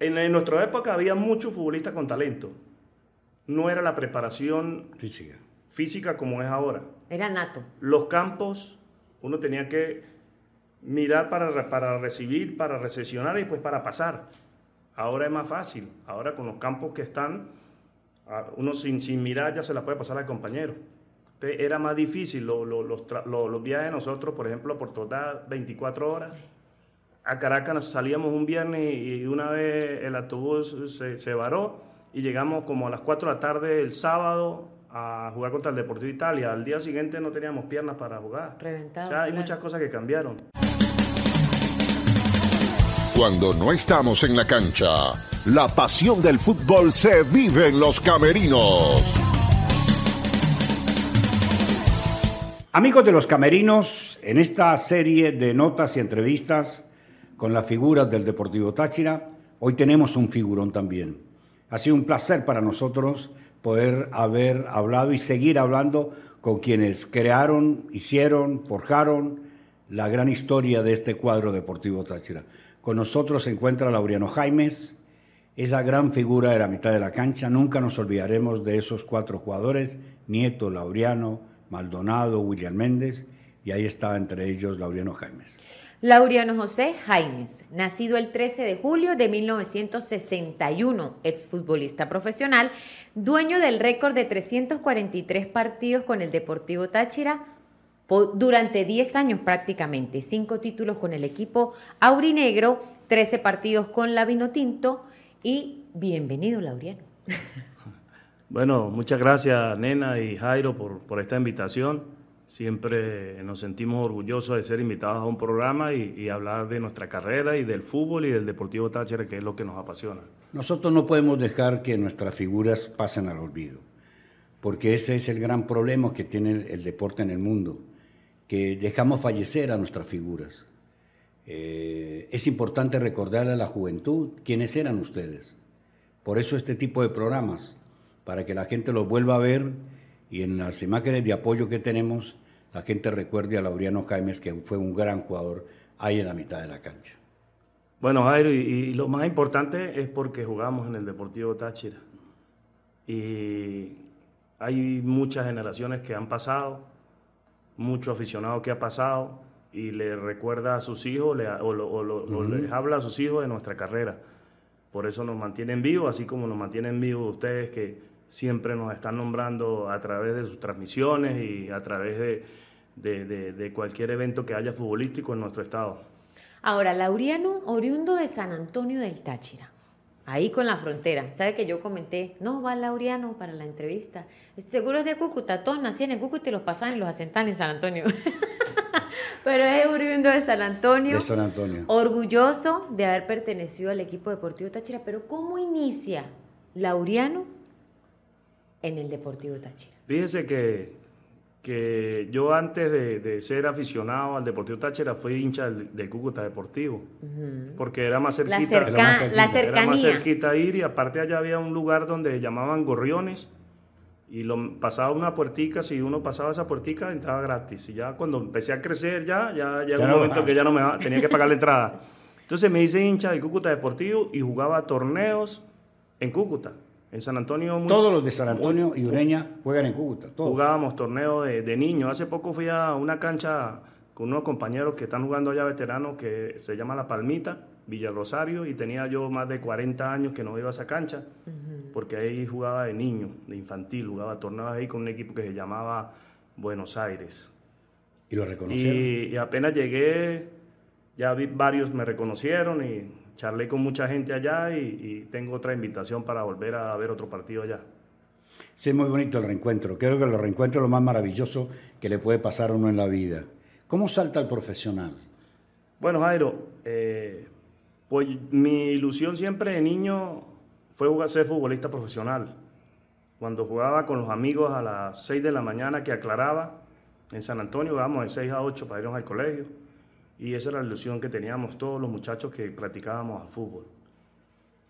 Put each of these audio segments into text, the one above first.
En, en nuestra época había muchos futbolistas con talento. No era la preparación Física. física como es ahora. Era nato. Los campos, uno tenía que mirar para, para recibir, para recesionar y después para pasar. Ahora es más fácil. Ahora con los campos que están, uno sin, sin mirar ya se la puede pasar al compañero. Entonces, era más difícil lo- lo- los, tra- los viajes de nosotros, por ejemplo, por todas 24 horas. A Caracas nos salíamos un viernes y una vez el autobús se, se varó y llegamos como a las 4 de la tarde el sábado a jugar contra el Deportivo Italia. Al día siguiente no teníamos piernas para jugar. Reventado, O sea, hay claro. muchas cosas que cambiaron. Cuando no estamos en la cancha, la pasión del fútbol se vive en los camerinos. Amigos de los camerinos, en esta serie de notas y entrevistas con las figuras del Deportivo Táchira, hoy tenemos un figurón también. Ha sido un placer para nosotros poder haber hablado y seguir hablando con quienes crearon, hicieron, forjaron la gran historia de este cuadro Deportivo Táchira. Con nosotros se encuentra Laureano Jaimes, esa gran figura de la mitad de la cancha. Nunca nos olvidaremos de esos cuatro jugadores, Nieto, Laureano, Maldonado, William Méndez, y ahí está entre ellos Laureano Jaimes. Laureano José Jaimes, nacido el 13 de julio de 1961, exfutbolista profesional, dueño del récord de 343 partidos con el Deportivo Táchira durante 10 años prácticamente, 5 títulos con el equipo aurinegro, 13 partidos con la Vinotinto y bienvenido Laureano. Bueno, muchas gracias Nena y Jairo por esta invitación. Siempre nos sentimos orgullosos de ser invitados a un programa y, hablar de nuestra carrera y del fútbol y del Deportivo Táchira, que es lo que nos apasiona. Nosotros no podemos dejar que nuestras figuras pasen al olvido, porque ese es el gran problema que tiene el, el deporte en el mundo, que dejamos fallecer a nuestras figuras. Eh, es importante recordarle a la juventud quiénes eran ustedes. Por eso este tipo de programas, para que la gente los vuelva a ver y en las imágenes de apoyo que tenemos, la gente recuerde a Laureano Jaimes, que fue un gran jugador ahí en la mitad de la cancha. Bueno, Jairo, y, y lo más importante es porque jugamos en el Deportivo Táchira. Y hay muchas generaciones que han pasado, mucho aficionado que ha pasado, y le recuerda a sus hijos le- o, lo- o lo- o les habla a sus hijos de nuestra carrera. Por eso nos mantienen vivos, así como nos mantienen vivos ustedes que siempre nos están nombrando a través de sus transmisiones y a través de, de- de- de cualquier evento que haya futbolístico en nuestro estado. Ahora, Laureano, oriundo de San Antonio del Táchira, ahí con la frontera. ¿Sabe que yo comenté? No, va Laureano para la entrevista. Seguro es de Cúcuta, todos nacían en Cúcuta y los pasaban y los asentaban en San Antonio. Pero es oriundo de San Antonio. De San Antonio. Orgulloso de haber pertenecido al equipo Deportivo Táchira. Pero ¿cómo inicia Laureano en el Deportivo Táchira? Fíjese que, que yo antes de, de ser aficionado al Deportivo Táchira fui hincha del, del Cúcuta Deportivo, porque era más La, cerquita. cerca- Era más cerquita, la Era más cercanía. cerquita ir y aparte allá había un lugar donde llamaban gorriones y lo, pasaba una puertica, si uno pasaba esa puertica entraba gratis y ya cuando empecé a crecer ya, ya llegó Ya un no- momento que ya no me tenía que pagar la entrada. Entonces me hice hincha del Cúcuta Deportivo y jugaba torneos en Cúcuta, en San Antonio. muy- Todos los de San Antonio y Ureña juegan en Cúcuta. Todos. Jugábamos torneos de, de niños. Hace poco fui a una cancha con unos compañeros que están jugando allá veteranos que se llama La Palmita, Villa Rosario, y tenía yo más de 40 años que no iba a esa cancha, porque ahí jugaba de niño, de infantil, jugaba torneos ahí con un equipo que se llamaba Buenos Aires. Y lo reconocieron. Y, y apenas llegué, ya vi, varios me reconocieron y charlé con mucha gente allá y, y tengo otra invitación para volver a ver otro partido allá. Sí, muy bonito el reencuentro. Creo que el reencuentro es lo más maravilloso que le puede pasar a uno en la vida. ¿Cómo salta el profesional? Bueno, Jairo, eh, pues mi ilusión siempre de niño fue jugar, ser futbolista profesional. Cuando jugaba con los amigos a las 6 de la mañana que aclaraba, en San Antonio jugábamos de 6 a 8 para irnos al colegio. Y esa era la ilusión que teníamos todos los muchachos que practicábamos al fútbol.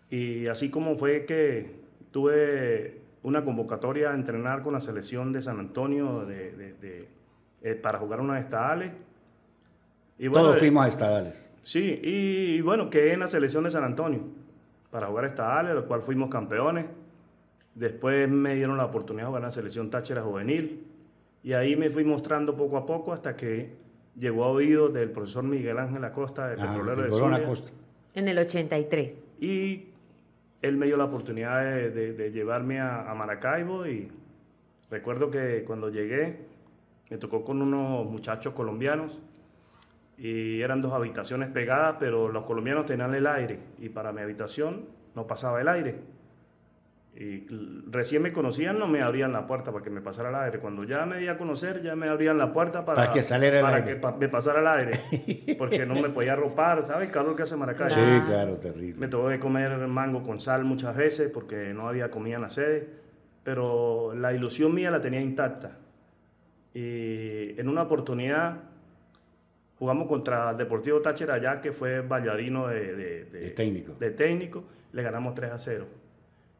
Y así como fue que tuve una convocatoria a entrenar con la selección de San Antonio de- de- de- eh, para jugar unos estadales. Y bueno, Todos eh, fuimos a estadales. Sí, y, y bueno, quedé en la selección de San Antonio. para jugar esta área, lo cual fuimos campeones. Después me dieron la oportunidad de jugar en la selección Táchira Juvenil. Y ahí me fui mostrando poco a poco hasta que llegó a oídos del profesor Miguel Ángel Acosta, de Ah, Petrolero el de Zulia. Acosta. En el 83. Y él me dio la oportunidad de, de- de llevarme a, a Maracaibo y recuerdo que cuando llegué me tocó con unos muchachos colombianos y eran dos habitaciones pegadas, pero los colombianos tenían el aire y para mi habitación no pasaba el aire. Y recién me conocían, no me abrían la puerta para que me pasara el aire. Cuando ya me di a conocer, ya me abrían la puerta para, Para que saliera el para aire. que pa- me pasara el aire. Porque no me podía ropar, ¿sabes? El calor que hace Maracaibo. Sí, claro, terrible. Me tuve que comer mango con sal muchas veces porque no había comida en la sede, pero la ilusión mía la tenía intacta. Y en una oportunidad jugamos contra el Deportivo Táchira allá, que fue bailarino de, de- de- De técnico. de técnico, le ganamos 3 a 0.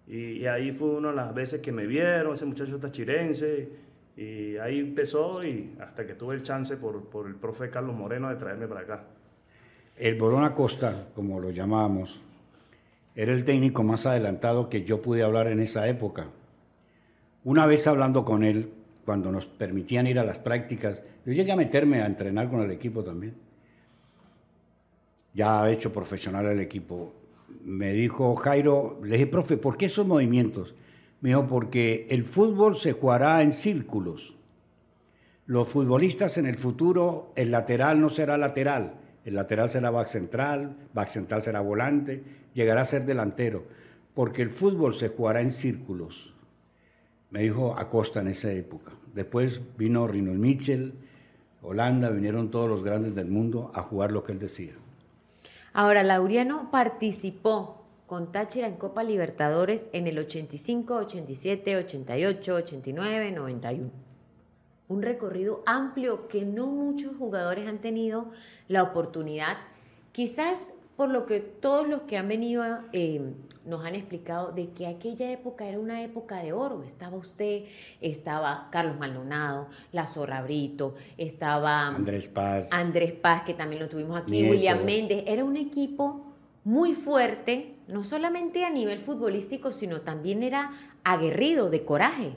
Y, ahí fue una de las veces que me vieron, ese muchacho tachirense, y ahí empezó y hasta que tuve el chance por, por el profe Carlos Moreno de traerme para acá. El Bolón Acosta, como lo llamábamos, era el técnico más adelantado que yo pude hablar en esa época. Una vez hablando con él, cuando nos permitían ir a las prácticas, yo llegué a meterme a entrenar con el equipo también. Ya ha hecho profesional el equipo. Me dijo Jairo, le dije, profe, ¿por qué esos movimientos? Me dijo, porque el fútbol se jugará en círculos. Los futbolistas en el futuro, el lateral no será lateral, el lateral será back central, back central será volante, llegará a ser delantero, porque el fútbol se jugará en círculos. Me dijo Acosta en esa época. Después vino Rinald Mitchell, Holanda, vinieron todos los grandes del mundo a jugar lo que él decía. Ahora, Laureano participó con Táchira en Copa Libertadores en el 85, 87, 88, 89, 91. Un recorrido amplio que no muchos jugadores han tenido la oportunidad, quizás por lo que todos los que han venido eh, nos han explicado de que aquella época era una época de oro. Estaba usted, estaba Carlos Maldonado, La Zorra Brito, estaba Andrés Paz. Andrés Paz, que también lo tuvimos aquí, Nieto. William Méndez. Era un equipo muy fuerte, no solamente a nivel futbolístico, sino también era aguerrido, de coraje.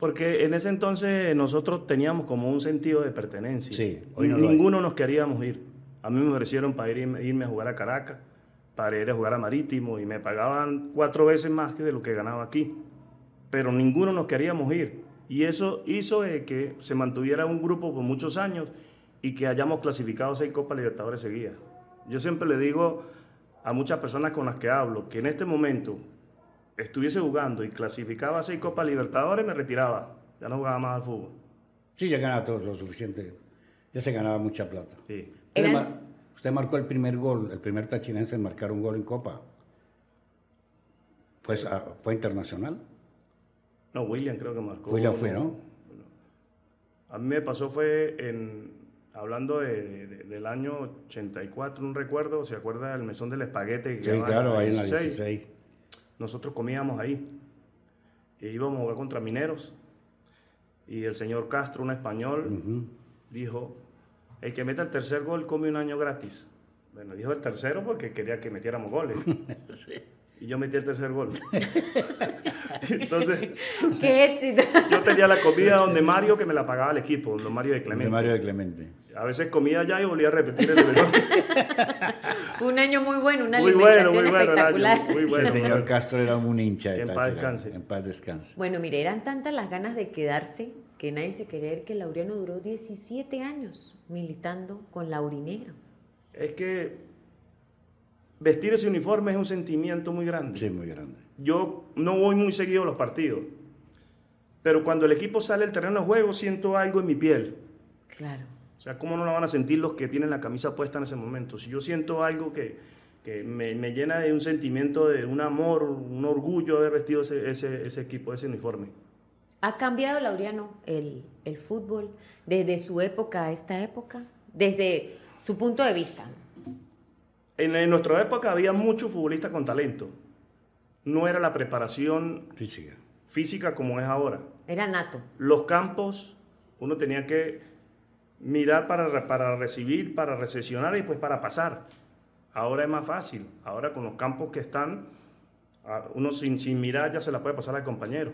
Porque en ese entonces nosotros teníamos como un sentido de pertenencia. Sí, hoy no lo hay. Ninguno nos queríamos ir. A mí me ofrecieron para ir, irme a jugar a Caracas, para ir a jugar a Marítimo, y me pagaban cuatro veces más que de lo que ganaba aquí. Pero ninguno nos queríamos ir. Y eso hizo que se mantuviera un grupo por muchos años y que hayamos clasificado seis Copas Libertadores seguidas. Yo siempre le digo a muchas personas con las que hablo que en este momento estuviese jugando y clasificaba seis Copas Libertadores, me retiraba. Ya no jugaba más al fútbol. Sí, ya ganaba todo lo suficiente. Ya se ganaba mucha plata. Sí. Usted, Eran- mar- usted marcó el primer gol, el primer tachinense en marcar un gol en Copa. Fue, fue internacional. No, William creo que marcó. William fue, ¿no? A mí me pasó fue en, hablando de- de- del año 84, un recuerdo, ¿se acuerda del mesón del espaguete? que Sí, claro, ahí en la 16? 16. Nosotros comíamos ahí. E íbamos a jugar contra mineros. Y el señor Castro, un español, dijo, el que meta el tercer gol come un año gratis. Bueno, dijo el tercero porque quería que metiéramos goles. Y yo metí el tercer gol. Entonces, ¡Qué éxito! yo tenía la comida donde Mario, que me la pagaba el equipo, don Mario de De Clemente. Mario de Clemente. A veces comía allá y volvía a repetir el un año muy bueno, una Muy bueno, alimentación muy bueno el año, espectacular. muy bueno. el señor Castro era un hincha de Que en paz descanse. En paz descanse. Bueno, mire, eran tantas las ganas de quedarse que nadie se creer que Laureano duró 17 años militando con Laurinegro. Es que vestir ese uniforme es un sentimiento muy grande. Sí, muy grande. Yo no voy muy seguido a los partidos, pero cuando el equipo sale al terreno de juego siento algo en mi piel. Claro. O sea, ¿cómo no lo van a sentir los que tienen la camisa puesta en ese momento? Si yo siento algo que, que me, me llena de un sentimiento de un amor, un orgullo haber vestido ese, ese, ese equipo, ese uniforme. ¿Ha cambiado, Laureano, el, el fútbol desde su época a esta época? Desde su punto de vista. En, en nuestra época había muchos futbolistas con talento. No era la preparación Física. física como es ahora. Era nato. Los campos, uno tenía que mirar para, para recibir, para recesionar y después para pasar. Ahora es más fácil. Ahora con los campos que están, uno sin, sin mirar ya se la puede pasar al compañero.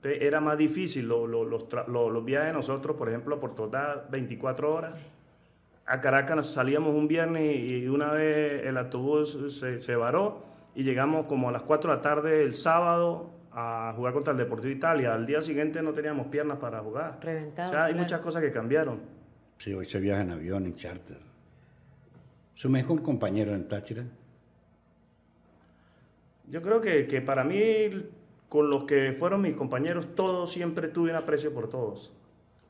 Entonces, era más difícil los, los, viajes de nosotros, por ejemplo, por todas 24 horas. A Caracas salíamos un viernes y una vez el autobús se, se varó y llegamos como a las 4 de la tarde el sábado a jugar contra el Deportivo Italia. Al día siguiente no teníamos piernas para jugar. Reventado, o sea, hay muchas cosas que cambiaron. Sí, hoy se viaja en avión, en charter. ¿Su mejor compañero en Táchira? Yo creo que, que para mí, con los que fueron mis compañeros, todos siempre tuve un aprecio por todos.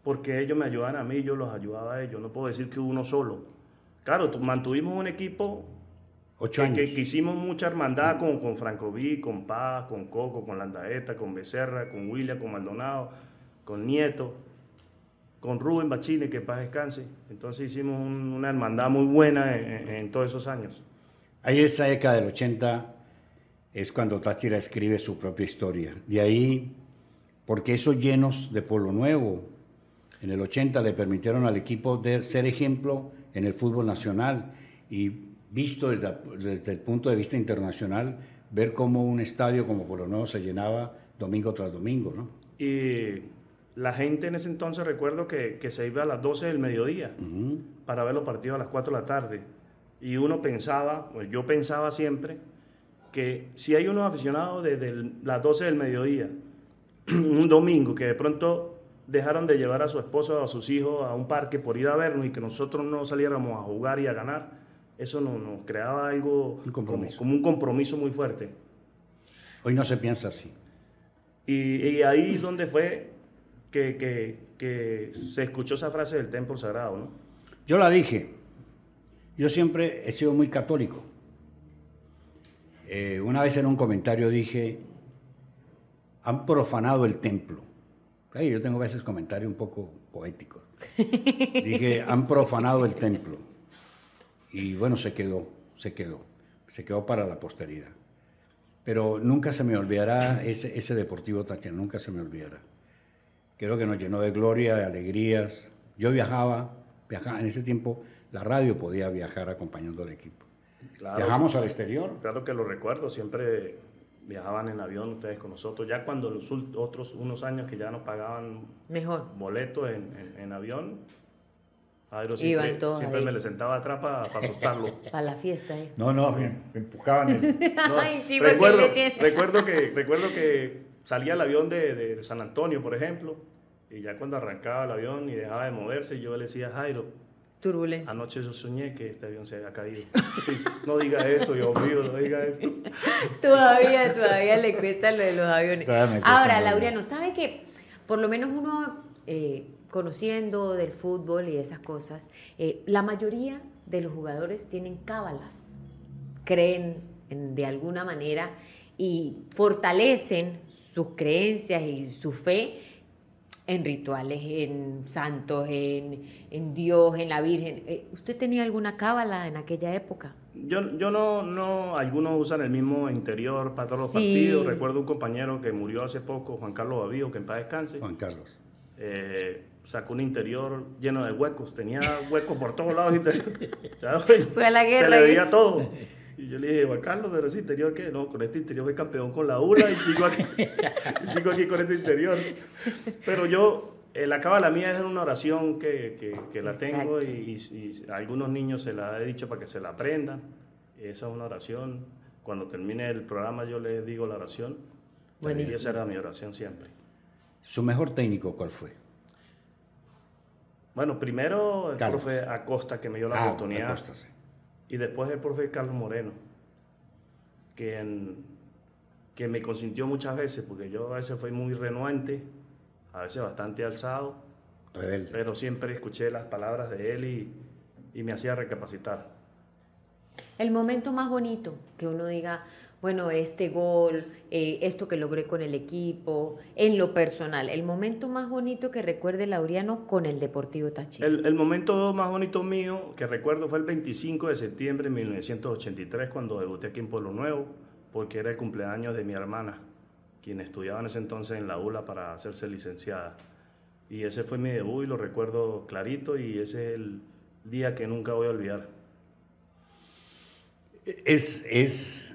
Porque ellos me ayudaban a mí, yo los ayudaba a ellos. No puedo decir que uno solo. Claro, mantuvimos un equipo Ocho años. Que, hicimos mucha hermandad con, con Francoví, con Paz, con Coco, con Landaeta, con Becerra, con William, con Maldonado, con Nieto, con Rubén Bachine, que paz descanse. Entonces hicimos una hermandad muy buena en, todos esos años. Ahí esa década del 80 es cuando Táchira escribe su propia historia. De ahí, porque esos llenos de Polo Nuevo en el 80 le permitieron al equipo de ser ejemplo en el fútbol nacional y visto desde, el punto de vista internacional, ver cómo un estadio como Polo Nuevo se llenaba domingo tras domingo, ¿no? Y la gente en ese entonces recuerdo que, que se iba a las 12 del mediodía para ver los partidos a las 4 de la tarde. Y uno pensaba, pues yo pensaba siempre, que si hay unos aficionados desde las 12 del mediodía, un domingo, que de pronto dejaron de llevar a su esposo o a sus hijos a un parque por ir a vernos y que nosotros no saliéramos a jugar y a ganar, eso nos, creaba algo Como, un compromiso muy fuerte. Hoy no se piensa así. Y, ahí donde fue que, se escuchó esa frase del templo sagrado, ¿no? Yo la dije. Yo siempre he sido muy católico. Eh, una vez en un comentario dije, han profanado el templo. yo tengo a veces comentarios un poco poéticos. dije, han profanado el templo. Y bueno, se quedó, se quedó, se quedó para la posteridad. Pero nunca se me olvidará ese, ese Deportivo Táchira, nunca se me olvidará. Creo que nos llenó de gloria, de alegrías. Yo viajaba, viajaba en ese tiempo, la radio podía viajar acompañando al equipo. Viajamos al exterior. Claro que lo recuerdo, siempre viajaban en avión ustedes con nosotros. Ya cuando los otros unos años que ya nos pagaban Mejor. boletos en, en, en avión, Jairo siempre, siempre me le sentaba atrás para asustarlo. Para la fiesta, ¿eh? No, no, me empujaban. El... Ay, sí, recuerdo, recuerdo, que, recuerdo que salía el avión de, de, San Antonio, por ejemplo, y ya cuando arrancaba el avión y dejaba de moverse, yo le decía, Jairo, Turbulencia. Anoche yo soñé que este avión se había caído. no diga eso, Dios mío, no diga eso. todavía, todavía le cuesta lo de los aviones. Ahora, Laureano, ¿sabe que por lo menos uno... Eh, conociendo del fútbol y esas cosas, eh, la mayoría de los jugadores tienen cábalas, creen de alguna manera y fortalecen sus creencias y su fe en rituales, en santos, en, Dios, en la Virgen. Eh, ¿Usted tenía alguna cábala en aquella época? Yo, yo no, no, algunos usan el mismo interior para todos los partidos. Recuerdo un compañero que murió hace poco, Juan Carlos Bavío, que en paz descanse. Juan Carlos. Eh, sacó un interior lleno de huecos, tenía huecos por todos lados. Fue a la guerra. Se le veía todo. Y yo le dije, Juan Carlos, pero ese interior qué? No, con este interior fue campeón con la ULA y sigo aquí, sigo aquí con este interior. Pero yo, eh, la cábala mía es una oración que, que, la tengo y, a algunos niños se la he dicho para que se la aprendan. Esa es una oración. Cuando termine el programa yo les digo la oración. Y esa era mi oración siempre. ¿Su mejor técnico cuál fue? Bueno, primero el profe Acosta que me dio la ah, oportunidad. Y después el profe Carlos Moreno, que, que me consintió muchas veces, porque yo a veces fui muy renuente, a veces bastante alzado, pero siempre escuché las palabras de él y, y me hacía recapacitar. El momento más bonito que uno diga, bueno, este gol, eh, esto que logré con el equipo, en lo personal, el momento más bonito que recuerde Laureano con el Deportivo Táchira. El, momento más bonito mío que recuerdo fue el 25 de septiembre de 1983 cuando debuté aquí en Pueblo Nuevo, porque era el cumpleaños de mi hermana, quien estudiaba en ese entonces en la ULA para hacerse licenciada. Y ese fue mi debut y lo recuerdo clarito y ese es el día que nunca voy a olvidar. Es, es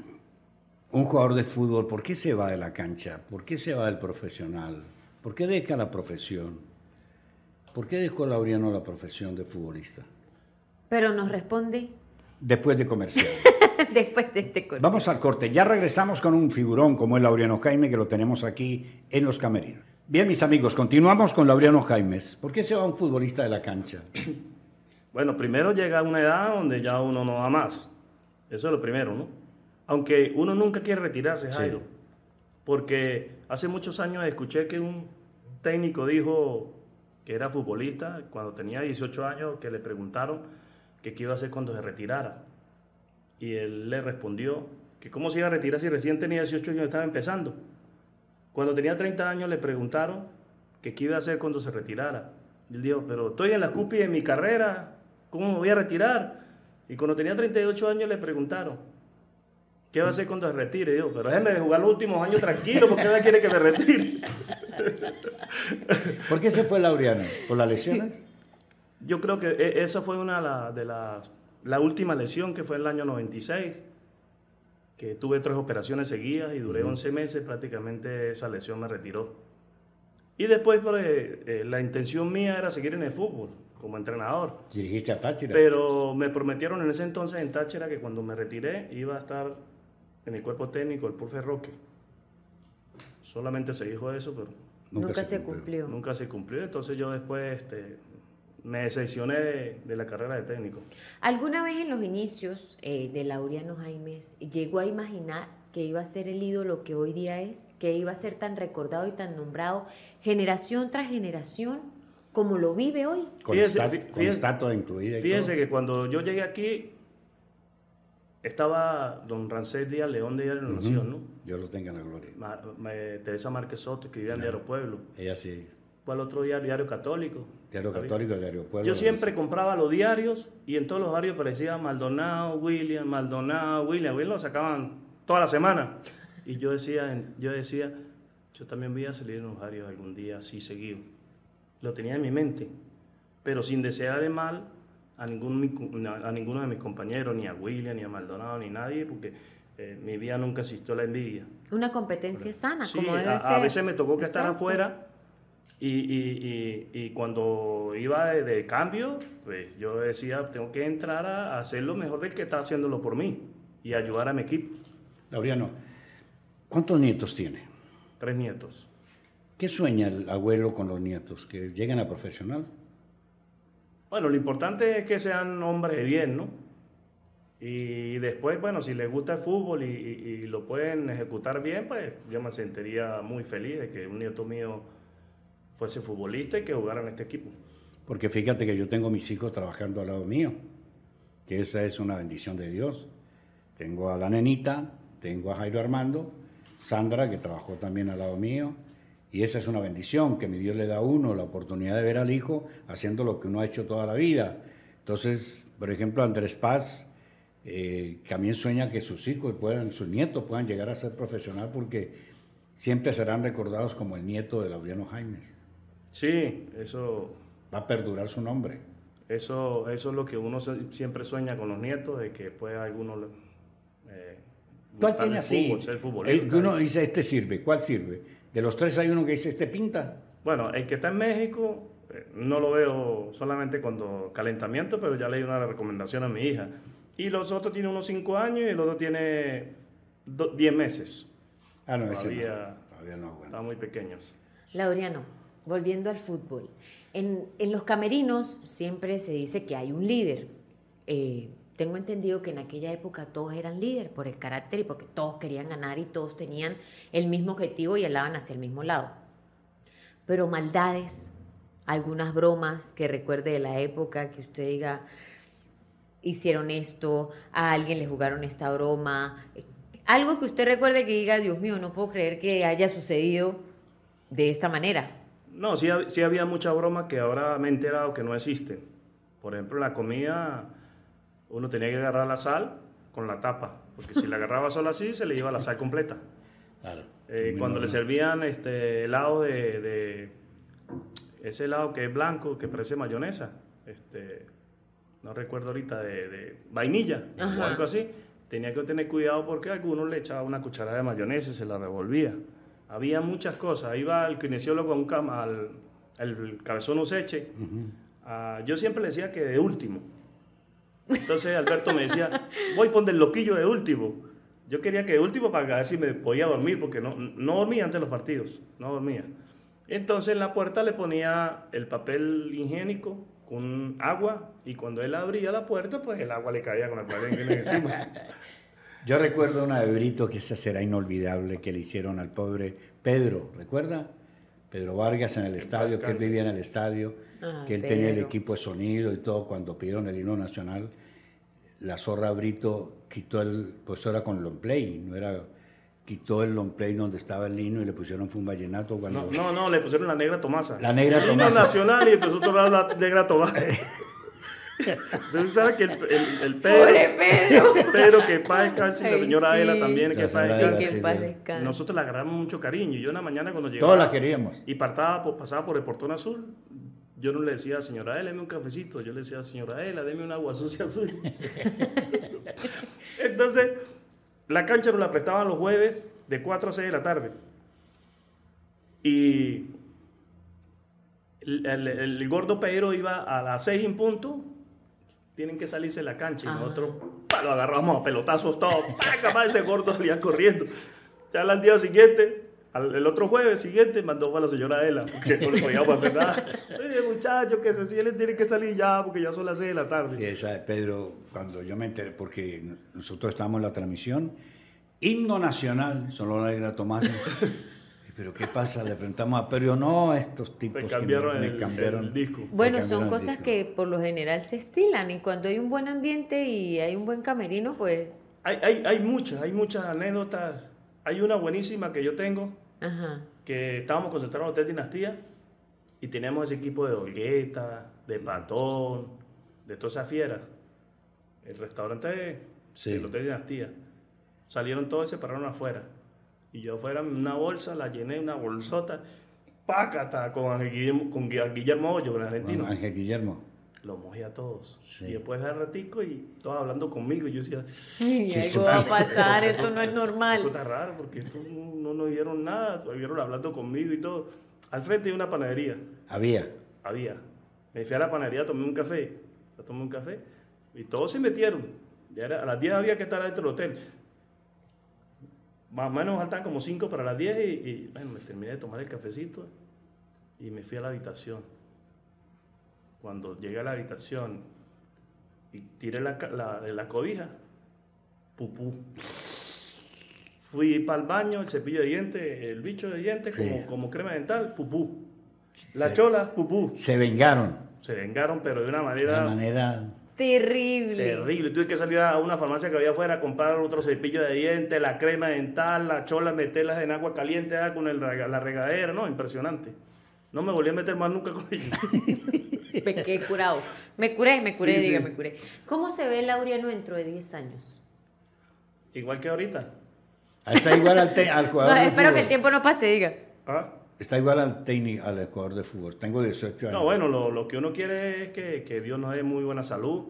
un jugador de fútbol, ¿por qué se va de la cancha? ¿Por qué se va del profesional? ¿Por qué deja la profesión? ¿Por qué dejó Laureano la profesión de futbolista? Pero nos responde Después de comercial. después de este corte. Vamos al corte. Ya regresamos con un figurón como el Laureano Jaime, que lo tenemos aquí en los camerinos. Bien, mis amigos, continuamos con Laureano Jaimes. ¿Por qué se va un futbolista de la cancha? Bueno, primero llega a una edad donde ya uno no da más. Eso es lo primero, ¿no? Aunque uno nunca quiere retirarse, Jairo. Porque hace muchos años escuché que un técnico dijo que era futbolista cuando tenía 18 años, que le preguntaron que qué iba a hacer cuando se retirara. Y él le respondió que cómo se iba a retirar si recién tenía 18 años y estaba empezando. Cuando tenía 30 años le preguntaron que qué iba a hacer cuando se retirara. Y él dijo, pero estoy en la cúpide de mi carrera, ¿cómo me voy a retirar? Y cuando tenía 38 años le preguntaron, ¿qué va a hacer cuando se retire? Y dijo, pero déjeme de jugar los últimos años tranquilo, porque nadie quiere que me retire. ¿Por qué se fue Laureano? ¿Por las lesiones? Yo creo que e- esa fue una de las, la última lesión que fue en el año 96, que tuve tres operaciones seguidas y duré 11 meses, prácticamente esa lesión me retiró. Y después pues, eh, eh, la intención mía era seguir en el fútbol como entrenador, Dirigiste a Táchira. pero me prometieron en ese entonces en Táchira que cuando me retiré iba a estar en el cuerpo técnico del Pulfe Roque. Solamente se dijo eso, pero Nunca, se cumplió. nunca se cumplió. Entonces yo después este, me decepcioné de, de la carrera de técnico. ¿Alguna vez en los inicios eh, de Laureano Jaimes llegó a imaginar que iba a ser el ídolo que hoy día es? ¿Que iba a ser tan recordado y tan nombrado generación tras generación como lo vive hoy? Con, Fíjese, esta- fí- con fíjese- estatua incluida y Fíjense todo. que cuando yo llegué aquí estaba don Rancés Díaz León de Diario de la Nación, ¿no? Dios lo tenga en la gloria. Ma- ma- Teresa Márquez Soto escribía en Diario Pueblo. Ella sí. ¿Cuál otro diario? Diario Católico. Diario Católico, Diario Pueblo. Yo siempre compraba los diarios y en todos los diarios aparecía Maldonado, William, Maldonado, William. William lo sacaban toda la semana. Y yo decía, yo decía, yo también voy a salir en los diarios algún día así seguido. Lo tenía en mi mente, pero sin desearle mal a, ningún, a ninguno de mis compañeros, ni a William, ni a Maldonado, ni nadie, porque eh, mi vida nunca existió la envidia. Una competencia sana, Sí, como debe a, ser. a veces me tocó que estar afuera y, y- y- y cuando iba de, de cambio, pues yo decía, tengo que entrar a, a hacer lo mejor del que está haciéndolo por mí y ayudar a mi equipo. Laureano, ¿cuántos nietos tiene? Tres nietos. ¿Qué sueña el abuelo con los nietos? ¿Que lleguen a profesional? Bueno, lo importante es que sean hombres de bien, ¿no? Y después, bueno, si les gusta el fútbol y, y- y lo pueden ejecutar bien, pues yo me sentiría muy feliz de que un nieto mío fuese futbolista y que jugara en este equipo. Porque fíjate que yo tengo mis hijos trabajando al lado mío, que esa es una bendición de Dios. Tengo a la nenita, tengo a Jairo Armando, Sandra, que trabajó también al lado mío, y esa es una bendición, que mi Dios le da a uno la oportunidad de ver al hijo haciendo lo que uno ha hecho toda la vida. Entonces, por ejemplo, Andrés Paz eh, también sueña que sus hijos puedan, sus nietos puedan llegar a ser profesional porque siempre serán recordados como el nieto de Laureano Jaimes. Sí, eso Va a perdurar su nombre. Eso, eso es lo que uno siempre sueña con los nietos, de que pueda alguno eh, ¿Cuál tiene así? fútbol, ser futbolista. uno dice, este sirve. ¿Cuál sirve? De los tres hay uno que dice, este pinta. Bueno, el que está en México, eh, no lo veo solamente cuando calentamiento, pero ya le di una recomendación a mi hija. Y los otros tienen unos 5 años y el otro tiene 10 meses. Ah, no, ese Todavía- no. Todavía no, bueno. Están muy pequeños. Laureano, volviendo al fútbol. En, en los camerinos siempre se dice que hay un líder. Eh, tengo entendido que en aquella época todos eran líder por el carácter y porque todos querían ganar y todos tenían el mismo objetivo y alaban hacia el mismo lado. Pero maldades, algunas bromas que recuerde de la época, que usted diga, hicieron esto, a alguien le jugaron esta broma, algo que usted recuerde que diga, Dios mío, no puedo creer que haya sucedido de esta manera. No, sí, sí había mucha broma que ahora me he enterado que no existen. Por ejemplo, la comida uno tenía que agarrar la sal con la tapa, porque si la agarraba solo así se le iba la sal completa. Claro. Eh, cuando le servían este helado de, de- ese helado que es blanco, que parece mayonesa, este, no recuerdo ahorita, de, de vainilla o algo así, tenía que tener cuidado porque algunos le echaba una cucharada de mayonesa y se la revolvía. Había muchas cosas. Ahí va el kinesiólogo a un cama, al el cabezón Useche. Ah, yo siempre le decía que de último. Entonces Alberto me decía, voy a poner el loquillo de último. Yo quería que de último para ver si me podía dormir, porque no, no dormía antes los partidos, no dormía. Entonces en la puerta le ponía el papel higiénico con agua y cuando él abría la puerta, pues el agua le caía con el papel encima. Yo recuerdo una de Brito que esa será inolvidable que le hicieron al pobre Pedro, ¿recuerda? Pedro Vargas en el estadio, que él vivía en el estadio, ah, que él tenía el equipo de sonido y todo cuando pidieron el himno nacional. La zorra Brito quitó el, pues era con long play, no era quitó el long play donde estaba el himno y le pusieron fue un vallenato. Cuando... No, no, no, le pusieron la negra Tomasa. La negra Tomasa. El himno nacional y empezó a tocar la negra Tomasa. Usted sabe que el, el, el Pedro, Pedro, que paz descanse, y la señora Adela también, que paz descanse. Nosotros le agarramos mucho cariño. Yo en la mañana cuando llegaba... Todos la queríamos. Y partaba, pasaba por el portón azul, yo no le decía, señora Adela, deme un cafecito. Yo le decía, señora Adela, deme un agua sucia azul. Entonces, la cancha nos la prestaban los jueves de 4 a 6 de la tarde. Y el, el, gordo Pedro iba a las 6 en punto tienen que salirse de la cancha y nosotros lo agarramos a pelotazos todos. Capaz ese gordo salía corriendo. Ya al día siguiente, el otro jueves siguiente, mandó a la señora Ela, porque no le podíamos hacer nada. Mire, muchacho, que se él tiene que salir ya, porque ya son las 6 de la tarde. Sí, esa, Pedro, cuando yo me enteré, porque nosotros estábamos en la transmisión, himno nacional, solo la negra Tomás. pero ¿qué pasa? Le preguntamos a Perio, no, estos tipos me cambiaron, me, cambiaron el, disco. Bueno, son cosas que por lo general se estilan y cuando hay un buen ambiente y hay un buen camerino, pues... Hay, hay, hay muchas, hay muchas anécdotas. Hay una buenísima que yo tengo, que estábamos concentrados en Hotel Dinastía y teníamos ese equipo de Olgueta, de Patón, de toda esa fiera. El restaurante sí. del Hotel Dinastía. Salieron todos y se pararon afuera y yo fuera una bolsa, la llené, una bolsota, pácata, con Ángel Guillermo, con Guillermo Hoyo, el argentino. Ángel Guillermo. Los mojé a todos. Y después de ratico y todos hablando conmigo. Y yo decía, sí, algo va a pasar, esto no es normal. Esto está raro porque esto no, nos dieron nada, vieron hablando conmigo y todo. Al frente de una panadería. Había. Había. Me fui a la panadería, tomé un café. Tomé un café y todos se metieron. Ya a las 10 había que estar dentro del hotel más o menos faltan como 5 para las 10 y, bueno, me terminé de tomar el cafecito y me fui a la habitación. Cuando llegué a la habitación y tiré la, la, la cobija, pupú. Fui para el baño, el cepillo de dientes, el bicho de dientes, como, como crema dental, pupú. La chola, pupú. Se vengaron. Se vengaron, pero de una manera... De una manera Terrible. Terrible. Tuve que salir a una farmacia que había afuera a comprar otro cepillo de dientes, la crema dental, la chola, meterlas en agua caliente ah, con el, la regadera. No, impresionante. No me volví a meter más nunca con ella. me quedé curado. Me curé, me curé, diga, me curé. ¿Cómo se ve Laureano dentro de 10 años? Igual que ahorita. Ahí está igual al, al jugador. No, espero que el tiempo no pase, diga. ¿Ah? Está igual al técnico, al jugador de fútbol. Tengo 18 años. No, bueno, lo, lo que uno quiere es que, que, Dios nos dé muy buena salud,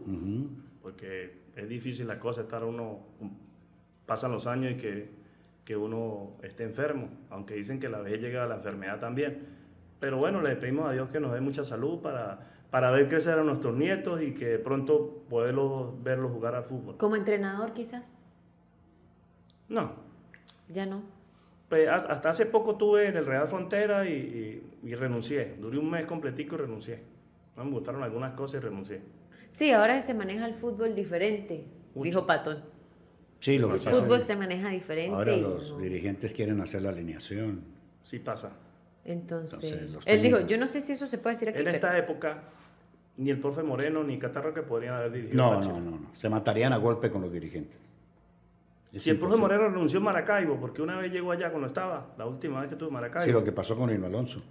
porque es difícil la cosa estar uno, pasan los años y que, que, uno esté enfermo, aunque dicen que la vejez llega a la enfermedad también. Pero bueno, le pedimos a Dios que nos dé mucha salud para, para ver crecer a nuestros nietos y que pronto poderlos verlos jugar al fútbol. ¿Como entrenador quizás? No. ¿Ya no? Pues, hasta hace poco tuve en el Real Frontera y, renuncié. Duré un mes completico y renuncié. No me gustaron algunas cosas y renuncié. Sí, ahora se maneja el fútbol diferente, dijo Patón. Sí, lo que El fútbol se maneja diferente. Ahora los dirigentes quieren hacer la alineación. Sí pasa. Entonces, él dijo, yo no sé si eso se puede decir aquí. En esta época, ni el profe Moreno ni Catarro que podrían haber dirigido. No, no, no, no. Se matarían a golpe con los dirigentes si el profe Moreno renunció en Maracaibo, porque una vez llegó allá cuando estaba, la última vez que estuvo en Maracaibo. Sí, lo que pasó con Hino Alonso.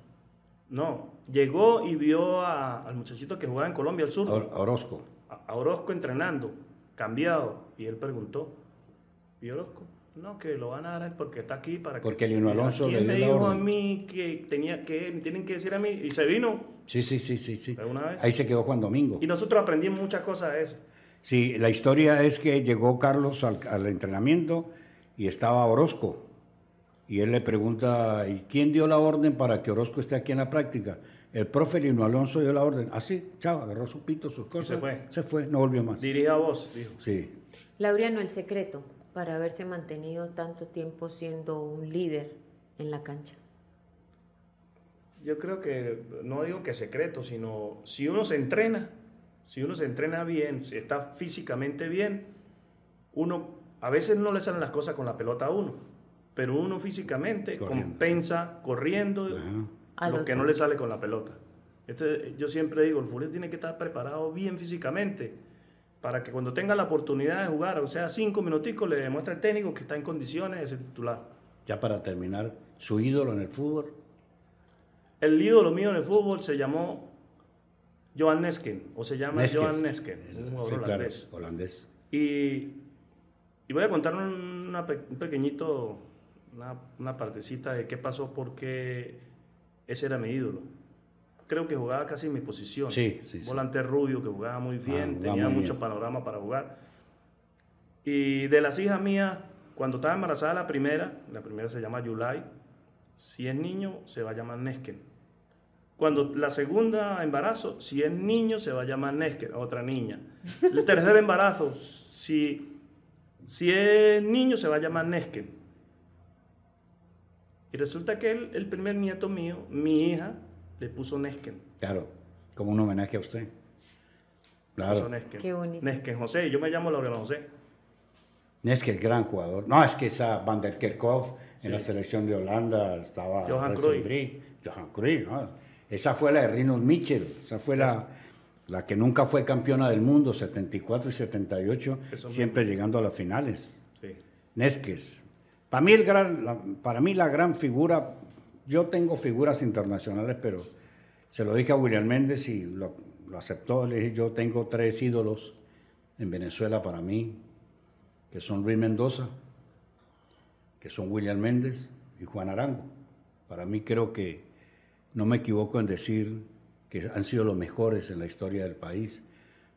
No, llegó y vio al muchachito que jugaba en Colombia, al sur. A Orozco. A, Orozco entrenando, cambiado. Y él preguntó, ¿y Orozco? No, que lo van a dar porque está aquí para que... Porque Lino Alonso ¿Quién me dijo a mí que tenía que, tienen que decir a mí? Y se vino. Sí, sí, sí, sí. sí. Ahí se quedó Juan Domingo. Y nosotros aprendimos muchas cosas de eso. Sí, la historia es que llegó Carlos al, al entrenamiento y estaba Orozco. Y él le pregunta, ¿y quién dio la orden para que Orozco esté aquí en la práctica? El profe Lino Alonso dio la orden. Así, chao, agarró su pito, sus cosas. se fue. Se fue, no volvió más. Dirige a vos, dijo. Sí. Laureano, el secreto para haberse mantenido tanto tiempo siendo un líder en la cancha. Yo creo que, no digo que secreto, sino si uno se entrena, si uno se entrena bien, si está físicamente bien, uno, a veces no le salen las cosas con la pelota a uno, pero uno físicamente Corriendo. compensa corriendo lo que no le sale con la pelota. Entonces, yo siempre digo, el futbolista tiene que estar preparado bien físicamente para que cuando tenga la oportunidad de jugar, o sea, cinco minuticos, le demuestre al técnico que está en condiciones de ser titular. Ya para terminar, su ídolo en el fútbol. El ídolo mío en el fútbol se llamó Johan Nesken, o se llama Neskes. Johan Nesken, un sí, jugador claro, holandés. holandés. Y, y voy a contar una un pequeñito, una, una partecita de qué pasó porque ese era mi ídolo. Creo que jugaba casi en mi posición. Sí, sí, sí. Volante rubio que jugaba muy bien, jugaba tenía muy mucho bien. panorama para jugar. Y de las hijas mías, cuando estaba embarazada la primera, la primera se llama Yulai, si es niño se va a llamar Nesken. Cuando la segunda embarazo, si es niño se va a llamar Nesken, otra niña. El tercer embarazo, si, si es niño se va a llamar Nesken. Y resulta que el, el primer nieto mío, mi hija, le puso Nesken. Claro, como un homenaje a usted. Claro. Puso Nesken. Qué bonito. Nesken José, yo me llamo Laureano José. Es gran jugador. No, es que esa Van der Kerkhoff en la selección de Holanda estaba. Johan Cruyff. Johan Cruyff, ¿no? Esa fue la de Rinus Mitchell. Esa fue la, la que nunca fue campeona del mundo, 74 y 78, Eso siempre llegando a las finales. Sí. Nesques. Para mí, el gran, la, para mí la gran figura, yo tengo figuras internacionales, pero se lo dije a William Méndez y lo, lo aceptó. Le dije, yo tengo tres ídolos en Venezuela para mí, que son Luis Mendoza, que son William Méndez y Juan Arango. Para mí creo que no me equivoco en decir que han sido los mejores en la historia del país,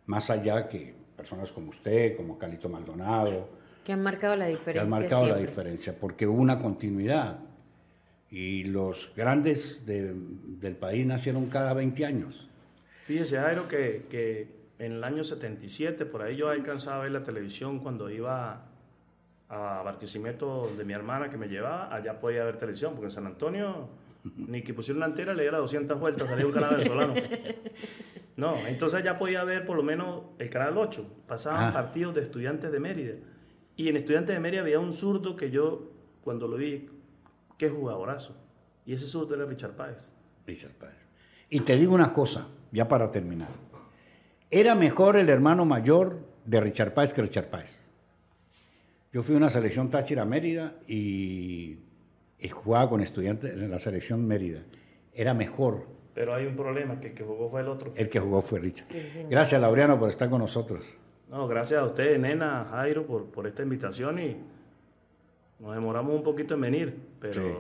más allá que personas como usted, como Calito Maldonado, Que han marcado la que diferencia. han marcado la diferencia, porque hubo una continuidad. Y los grandes de- del país nacieron cada 20 años. Fíjese, Jairo, que, que en el año 77, por ahí yo alcanzaba a ver la televisión cuando iba a Barquisimeto de mi hermana que me llevaba, allá podía ver televisión, porque en San Antonio ni que pusiera una antena le diera 200 vueltas, salía un canal venezolano. No, entonces ya podía ver por lo menos el canal 8, pasaban partidos de estudiantes de Mérida. Y en estudiantes de Mérida había un zurdo que yo, cuando lo vi, qué jugadorazo. Y ese zurdo era Richard Páez. El padre. Y te digo una cosa, ya para terminar. Era mejor el hermano mayor de Richard Páez que Richard Páez. Yo fui a una selección Táchira Mérida y, y jugaba con estudiantes en la selección Mérida. Era mejor. Pero hay un problema, que el que jugó fue el otro. El que jugó fue Richard. Sí. Gracias, Laureano, por estar con nosotros. No, gracias a ustedes, nena, Jairo, por, por esta invitación y nos demoramos un poquito en venir, pero, Sí.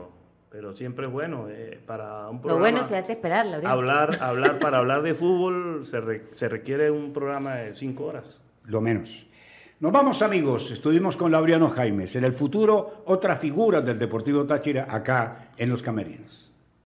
pero siempre es bueno eh, para un Lo programa. bueno se hace esperar, Laureano. hablar, hablar, para hablar de fútbol se, re- se requiere un programa de cinco horas. Lo menos. Nos vamos, amigos. Estuvimos con Laureano Jaimes. En el futuro, otra figura del Deportivo Táchira acá en Los Camerinos.